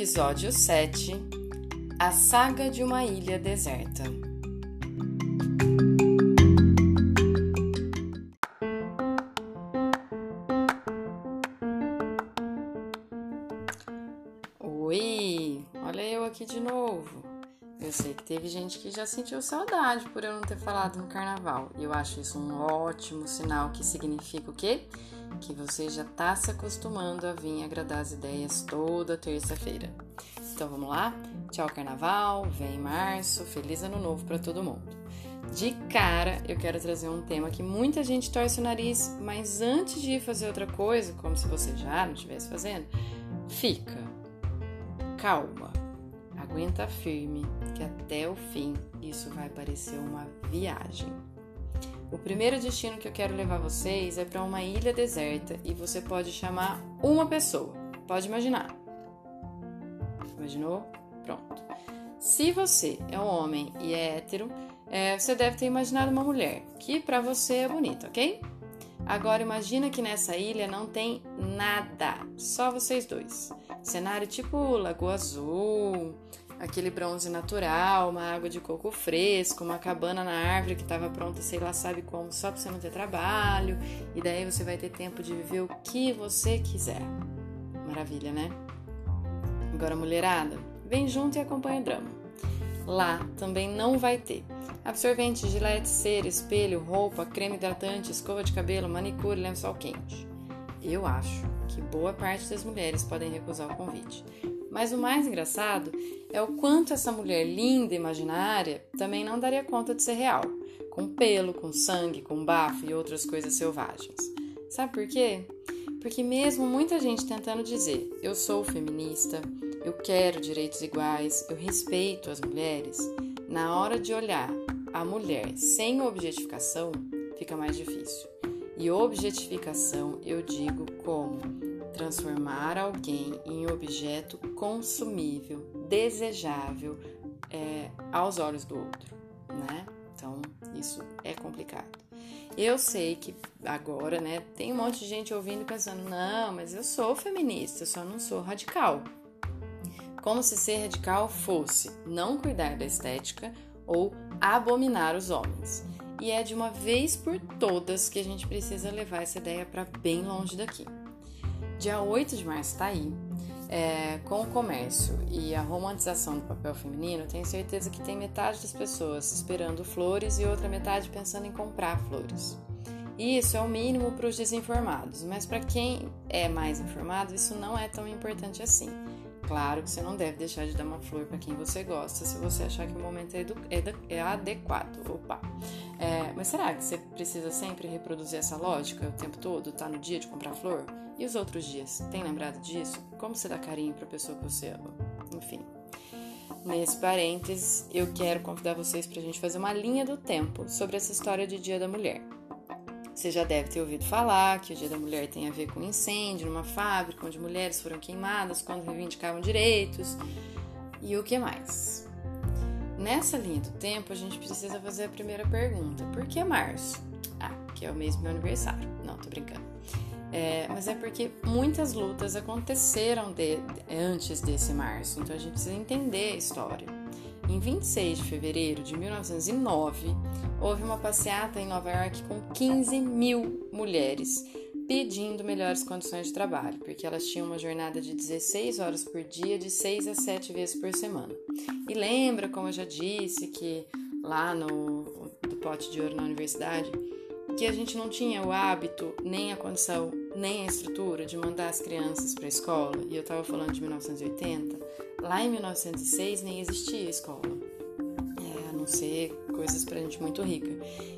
Episódio 7 A Saga de uma Ilha Deserta. Teve gente que já sentiu saudade por eu não ter falado no carnaval. E eu acho isso um ótimo sinal que significa o quê? que você já está se acostumando a vir agradar as ideias toda terça-feira. Então vamos lá? Tchau carnaval, vem março, feliz ano novo para todo mundo. De cara, eu quero trazer um tema que muita gente torce o nariz, mas antes de ir fazer outra coisa, como se você já não estivesse fazendo, fica. Calma. Aguenta firme, que até o fim isso vai parecer uma viagem. O primeiro destino que eu quero levar vocês é para uma ilha deserta e você pode chamar uma pessoa. Pode imaginar. Imaginou? Pronto. Se você é um homem e é hétero, é, você deve ter imaginado uma mulher que para você é bonita, ok? Agora imagina que nessa ilha não tem nada, só vocês dois. Cenário tipo Lagoa Azul, aquele bronze natural, uma água de coco fresco, uma cabana na árvore que estava pronta, sei lá, sabe como, só para você não ter trabalho, e daí você vai ter tempo de viver o que você quiser. Maravilha, né? Agora, mulherada, vem junto e acompanha o drama. Lá também não vai ter absorvente, gilete, cera, espelho, roupa, creme hidratante, escova de cabelo, manicure, lençol quente. Eu acho que boa parte das mulheres podem recusar o convite. Mas o mais engraçado é o quanto essa mulher linda imaginária também não daria conta de ser real, com pelo, com sangue, com bafo e outras coisas selvagens. Sabe por quê? Porque mesmo muita gente tentando dizer eu sou feminista, eu quero direitos iguais, eu respeito as mulheres, na hora de olhar a mulher sem objetificação, fica mais difícil. E objetificação eu digo como transformar alguém em objeto consumível, desejável é, aos olhos do outro, né? Então, isso é complicado. Eu sei que agora, né, tem um monte de gente ouvindo e pensando: não, mas eu sou feminista, eu só não sou radical. Como se ser radical fosse não cuidar da estética ou abominar os homens. E é de uma vez por todas que a gente precisa levar essa ideia para bem longe daqui. Dia 8 de março está aí. É, com o comércio e a romantização do papel feminino, tenho certeza que tem metade das pessoas esperando flores e outra metade pensando em comprar flores. Isso é o mínimo para os desinformados, mas para quem é mais informado, isso não é tão importante assim. Claro que você não deve deixar de dar uma flor para quem você gosta se você achar que o momento é, é, é adequado. Opa! É, mas será que você precisa sempre reproduzir essa lógica o tempo todo? Tá no dia de comprar flor? E os outros dias? Tem lembrado disso? Como você dá carinho para a pessoa que você ama? Enfim. Nesse parênteses, eu quero convidar vocês para a gente fazer uma linha do tempo sobre essa história de Dia da Mulher. Você já deve ter ouvido falar que o Dia da Mulher tem a ver com incêndio numa fábrica onde mulheres foram queimadas quando reivindicavam direitos e o que mais. Nessa linha do tempo, a gente precisa fazer a primeira pergunta: por que março? Ah, que é o mês do meu aniversário. Não, tô brincando. É, mas é porque muitas lutas aconteceram de, antes desse março, então a gente precisa entender a história. Em 26 de fevereiro de 1909, houve uma passeata em Nova York com 15 mil mulheres pedindo melhores condições de trabalho, porque elas tinham uma jornada de 16 horas por dia, de 6 a 7 vezes por semana. E lembra, como eu já disse, que lá no do pote de ouro na universidade, que a gente não tinha o hábito, nem a condição, nem a estrutura de mandar as crianças para a escola, e eu estava falando de 1980, lá em 1906 nem existia escola ser coisas para gente muito rica.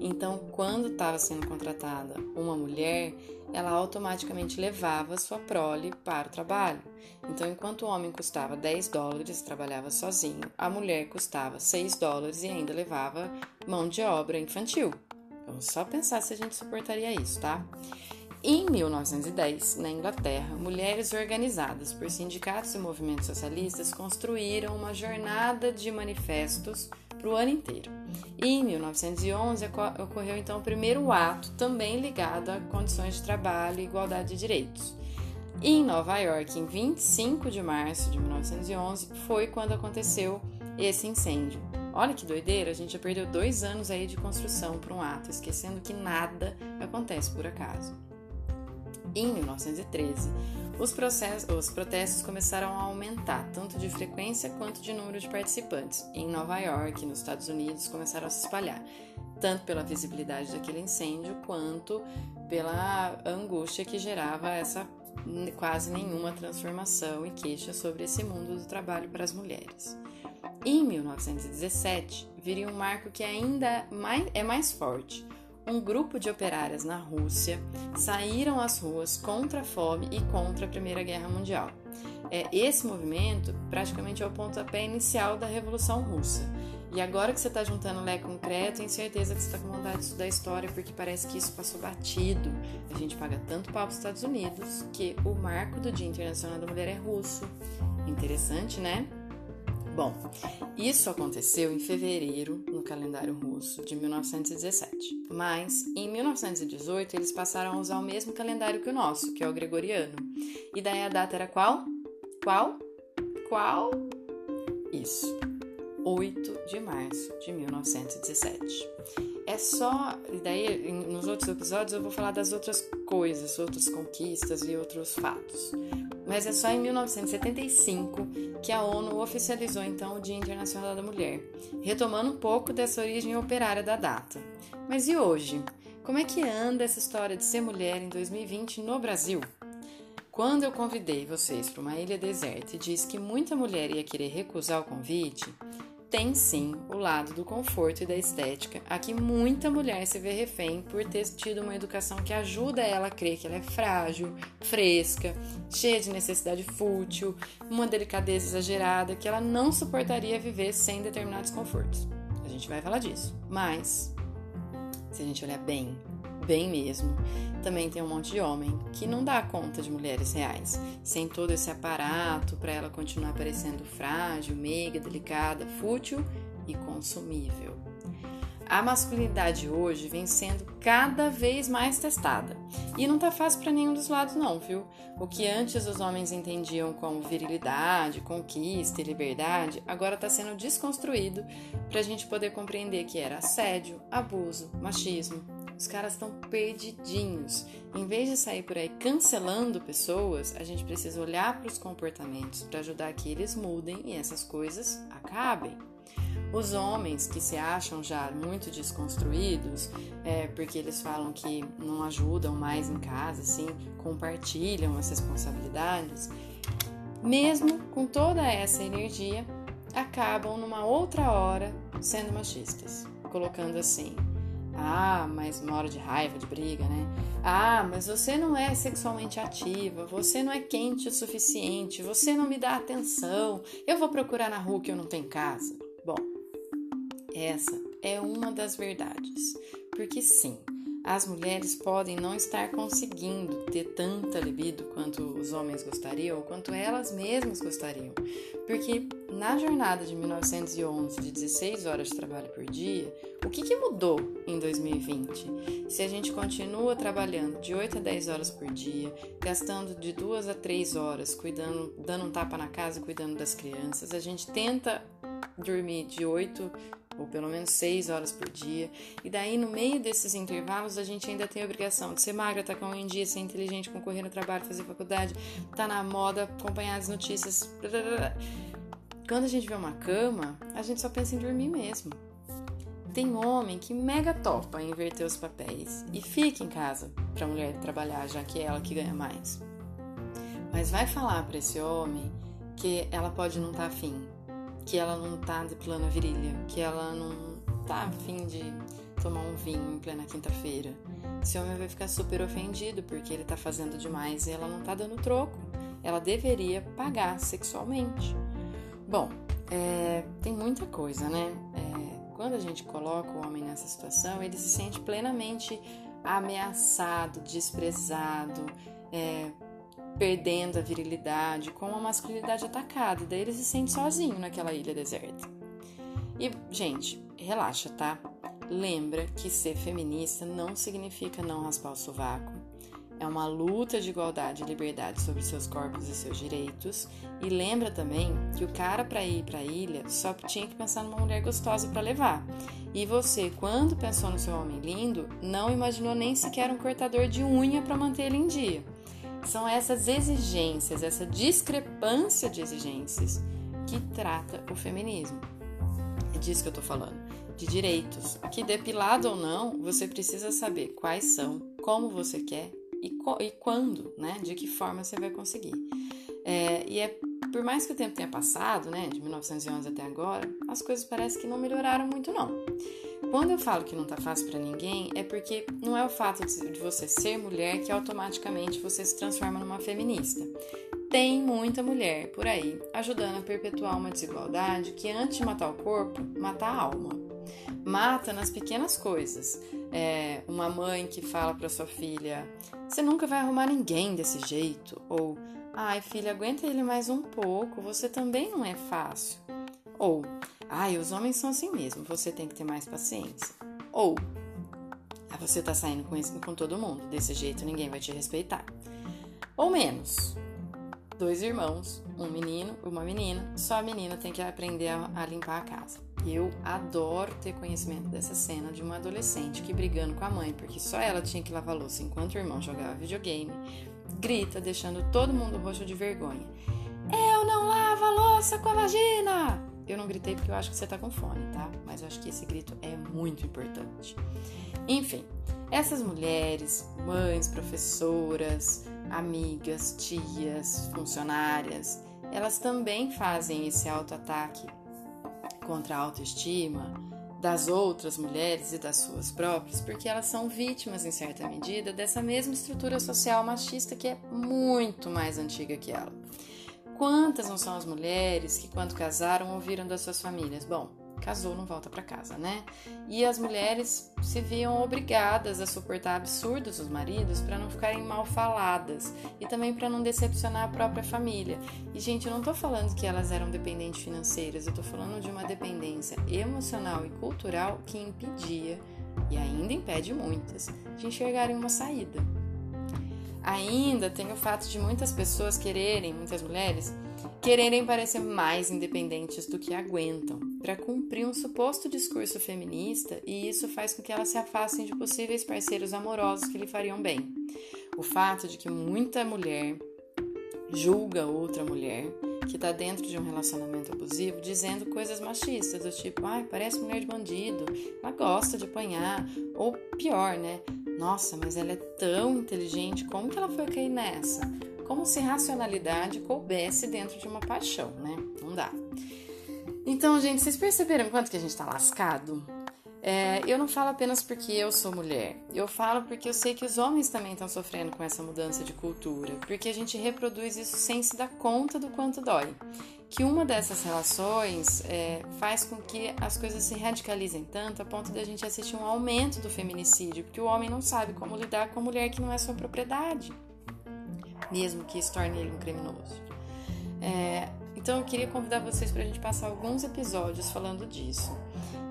Então, quando estava sendo contratada uma mulher, ela automaticamente levava sua prole para o trabalho. Então, enquanto o homem custava 10 dólares e trabalhava sozinho, a mulher custava 6 dólares e ainda levava mão de obra infantil. Vamos só pensar se a gente suportaria isso, tá? Em 1910, na Inglaterra, mulheres organizadas por sindicatos e movimentos socialistas construíram uma jornada de manifestos para o ano inteiro. E em 1911 ocorreu então o primeiro ato, também ligado a condições de trabalho e igualdade de direitos. E em Nova York, em 25 de março de 1911, foi quando aconteceu esse incêndio. Olha que doideira, a gente já perdeu dois anos aí de construção para um ato, esquecendo que nada acontece por acaso. Em 1913, os, processos, os protestos começaram a aumentar, tanto de frequência quanto de número de participantes. Em Nova York, nos Estados Unidos, começaram a se espalhar, tanto pela visibilidade daquele incêndio quanto pela angústia que gerava essa quase nenhuma transformação e queixa sobre esse mundo do trabalho para as mulheres. Em 1917, viria um marco que ainda mais, é mais forte um grupo de operárias na Rússia saíram às ruas contra a fome e contra a Primeira Guerra Mundial. É, esse movimento praticamente é o pontapé inicial da Revolução Russa. E agora que você está juntando leque concreto, tenho certeza que você está com vontade de estudar história, porque parece que isso passou batido. A gente paga tanto pau para os Estados Unidos que o marco do Dia Internacional da Mulher é russo. Interessante, né? Bom, isso aconteceu em fevereiro calendário russo de 1917, mas em 1918 eles passaram a usar o mesmo calendário que o nosso, que é o gregoriano. E daí a data era qual? Qual? Qual? Isso. 8 de março de 1917. É só. E daí, nos outros episódios, eu vou falar das outras coisas, outras conquistas e outros fatos. Mas é só em 1975 que a ONU oficializou então o Dia Internacional da Mulher, retomando um pouco dessa origem operária da data. Mas e hoje? Como é que anda essa história de ser mulher em 2020 no Brasil? Quando eu convidei vocês para uma ilha deserta e disse que muita mulher ia querer recusar o convite, tem sim o lado do conforto e da estética, a que muita mulher se vê refém por ter tido uma educação que ajuda ela a crer que ela é frágil, fresca, cheia de necessidade fútil, uma delicadeza exagerada que ela não suportaria viver sem determinados confortos. A gente vai falar disso. Mas, se a gente olhar bem bem mesmo. Também tem um monte de homem que não dá conta de mulheres reais, sem todo esse aparato para ela continuar parecendo frágil, meiga, delicada, fútil e consumível. A masculinidade hoje vem sendo cada vez mais testada. E não tá fácil para nenhum dos lados não, viu? O que antes os homens entendiam como virilidade, conquista e liberdade, agora está sendo desconstruído para a gente poder compreender que era assédio, abuso, machismo, os caras estão perdidinhos. Em vez de sair por aí cancelando pessoas, a gente precisa olhar para os comportamentos para ajudar que eles mudem e essas coisas acabem. Os homens que se acham já muito desconstruídos, é, porque eles falam que não ajudam mais em casa, assim, compartilham as responsabilidades, mesmo com toda essa energia, acabam numa outra hora sendo machistas, colocando assim: ah, mas uma hora de raiva, de briga, né? Ah, mas você não é sexualmente ativa, você não é quente o suficiente, você não me dá atenção, eu vou procurar na rua que eu não tenho casa. Bom, essa é uma das verdades, porque sim, as mulheres podem não estar conseguindo ter tanta libido quanto os homens gostariam ou quanto elas mesmas gostariam. Porque na jornada de 1911, de 16 horas de trabalho por dia, o que, que mudou em 2020? Se a gente continua trabalhando de 8 a 10 horas por dia, gastando de 2 a 3 horas cuidando, dando um tapa na casa, cuidando das crianças, a gente tenta dormir de 8 ou pelo menos 6 horas por dia. E daí, no meio desses intervalos, a gente ainda tem a obrigação de ser magra, estar tá com um dia, ser inteligente, concorrer no trabalho, fazer faculdade, estar tá na moda, acompanhar as notícias. Quando a gente vê uma cama, a gente só pensa em dormir mesmo. Tem homem que mega topa inverter os papéis e fica em casa para a mulher trabalhar, já que é ela que ganha mais. Mas vai falar para esse homem que ela pode não estar tá afim, que ela não tá depilando a virilha, que ela não, tá afim de tomar um vinho em plena quinta-feira. Esse homem vai ficar super ofendido porque ele tá fazendo demais e ela não tá dando troco. Ela deveria pagar sexualmente. Bom, é, tem muita coisa, né? É, quando a gente coloca o homem nessa situação, ele se sente plenamente ameaçado, desprezado, é, perdendo a virilidade, com a masculinidade atacada. E daí ele se sente sozinho naquela ilha deserta. E, gente, relaxa, tá? Lembra que ser feminista não significa não raspar o sovaco. É uma luta de igualdade e liberdade sobre seus corpos e seus direitos. E lembra também que o cara para ir para a ilha só tinha que pensar numa mulher gostosa para levar. E você, quando pensou no seu homem lindo, não imaginou nem sequer um cortador de unha para manter ele em dia. São essas exigências, essa discrepância de exigências que trata o feminismo. É disso que eu tô falando, de direitos. Que depilado ou não, você precisa saber quais são, como você quer e, e quando, né? De que forma você vai conseguir. É, e é por mais que o tempo tenha passado, né, de 1911 até agora, as coisas parecem que não melhoraram muito não. Quando eu falo que não tá fácil para ninguém, é porque não é o fato de você ser mulher que automaticamente você se transforma numa feminista. Tem muita mulher por aí ajudando a perpetuar uma desigualdade que antes de matar o corpo, mata a alma. Mata nas pequenas coisas. É, uma mãe que fala para sua filha: "Você nunca vai arrumar ninguém desse jeito", ou "Ai, filha, aguenta ele mais um pouco, você também não é fácil". Ou Ai, os homens são assim mesmo, você tem que ter mais paciência. Ou, ah, você tá saindo com, isso, com todo mundo, desse jeito ninguém vai te respeitar. Ou menos, dois irmãos, um menino, uma menina, só a menina tem que aprender a, a limpar a casa. Eu adoro ter conhecimento dessa cena de uma adolescente que brigando com a mãe porque só ela tinha que lavar louça enquanto o irmão jogava videogame, grita deixando todo mundo roxo de vergonha. Eu não lavo a louça com a vagina! Eu não gritei porque eu acho que você tá com fone, tá? Mas eu acho que esse grito é muito importante. Enfim, essas mulheres, mães, professoras, amigas, tias, funcionárias, elas também fazem esse autoataque contra a autoestima das outras mulheres e das suas próprias, porque elas são vítimas, em certa medida, dessa mesma estrutura social machista que é muito mais antiga que ela. Quantas não são as mulheres que, quando casaram, ouviram das suas famílias? Bom, casou, não volta para casa, né? E as mulheres se viam obrigadas a suportar absurdos dos maridos para não ficarem mal faladas e também para não decepcionar a própria família. E gente, eu não tô falando que elas eram dependentes financeiras, eu tô falando de uma dependência emocional e cultural que impedia e ainda impede muitas de enxergarem uma saída. Ainda tem o fato de muitas pessoas quererem, muitas mulheres, quererem parecer mais independentes do que aguentam, para cumprir um suposto discurso feminista, e isso faz com que elas se afastem de possíveis parceiros amorosos que lhe fariam bem. O fato de que muita mulher julga outra mulher que está dentro de um relacionamento abusivo dizendo coisas machistas, do tipo, ai, parece mulher de bandido, ela gosta de apanhar, ou pior, né? Nossa, mas ela é tão inteligente, como que ela foi cair nessa? Como se racionalidade coubesse dentro de uma paixão, né? Não dá. Então, gente, vocês perceberam quanto que a gente tá lascado? É, eu não falo apenas porque eu sou mulher, eu falo porque eu sei que os homens também estão sofrendo com essa mudança de cultura, porque a gente reproduz isso sem se dar conta do quanto dói. Que uma dessas relações é, faz com que as coisas se radicalizem tanto a ponto de a gente assistir um aumento do feminicídio, porque o homem não sabe como lidar com a mulher que não é sua propriedade, mesmo que isso torne ele um criminoso. É, então eu queria convidar vocês para a gente passar alguns episódios falando disso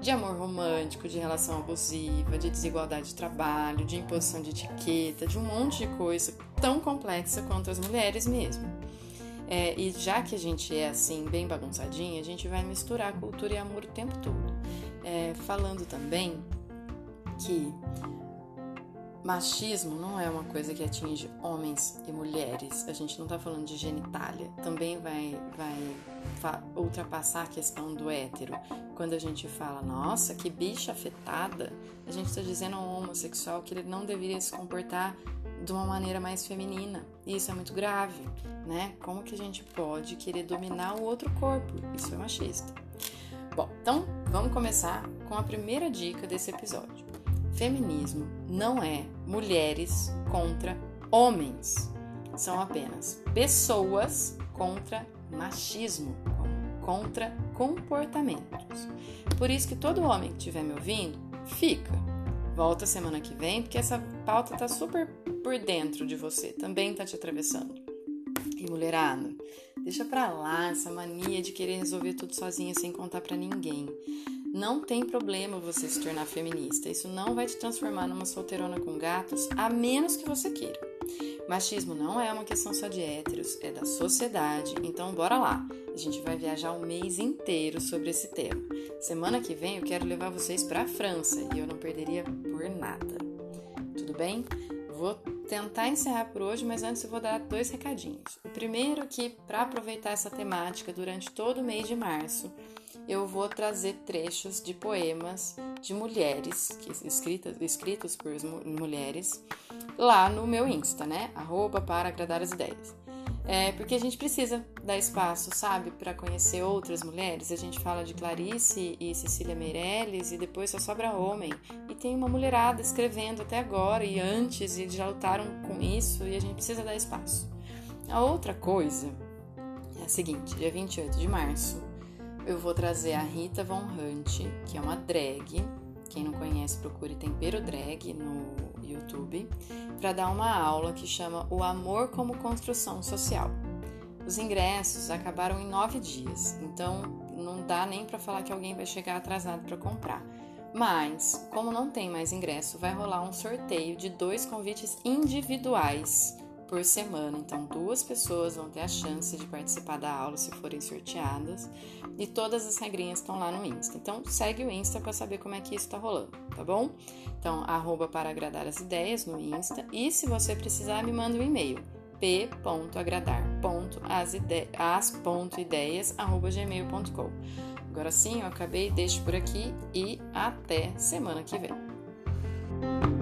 de amor romântico, de relação abusiva, de desigualdade de trabalho, de imposição de etiqueta, de um monte de coisa tão complexa quanto as mulheres mesmo. É, e já que a gente é assim, bem bagunçadinha, a gente vai misturar cultura e amor o tempo todo. É, falando também que machismo não é uma coisa que atinge homens e mulheres. A gente não tá falando de genitália. Também vai, vai ultrapassar a questão do hétero. Quando a gente fala, nossa, que bicha afetada, a gente está dizendo ao homossexual que ele não deveria se comportar de uma maneira mais feminina. E isso é muito grave, né? Como que a gente pode querer dominar o outro corpo? Isso é machista. Bom, então vamos começar com a primeira dica desse episódio. Feminismo não é mulheres contra homens. São apenas pessoas contra machismo, contra comportamentos. Por isso que todo homem que estiver me ouvindo, fica. Volta semana que vem, porque essa pauta tá super por dentro de você, também tá te atravessando. E mulherada, deixa pra lá essa mania de querer resolver tudo sozinha sem contar para ninguém. Não tem problema você se tornar feminista. Isso não vai te transformar numa solteirona com gatos, a menos que você queira. Machismo não é uma questão só de héteros, é da sociedade. Então, bora lá. A gente vai viajar um mês inteiro sobre esse tema. Semana que vem eu quero levar vocês para a França e eu não perderia por nada. Tudo bem? Vou tentar encerrar por hoje, mas antes eu vou dar dois recadinhos. O primeiro é que para aproveitar essa temática durante todo o mês de março, eu vou trazer trechos de poemas de mulheres, escritas, escritos por mulheres, lá no meu Insta, né? Arroba para agradar as ideias. É, porque a gente precisa dar espaço, sabe, para conhecer outras mulheres. A gente fala de Clarice e Cecília Meirelles e depois só sobra homem. E tem uma mulherada escrevendo até agora e antes e já lutaram com isso e a gente precisa dar espaço. A outra coisa é a seguinte: dia 28 de março eu vou trazer a Rita Von Hunt, que é uma drag. Quem não conhece, procure Tempero Drag no YouTube, para dar uma aula que chama O Amor como Construção Social. Os ingressos acabaram em nove dias, então não dá nem para falar que alguém vai chegar atrasado para comprar. Mas, como não tem mais ingresso, vai rolar um sorteio de dois convites individuais por semana. Então, duas pessoas vão ter a chance de participar da aula se forem sorteadas. E todas as regrinhas estão lá no Insta. Então, segue o Insta para saber como é que isso está rolando, tá bom? Então, arroba para agradar as ideias no Insta. E se você precisar, me manda um e-mail p.agradar.as.ideias.gmail.com Agora sim, eu acabei, deixo por aqui e até semana que vem.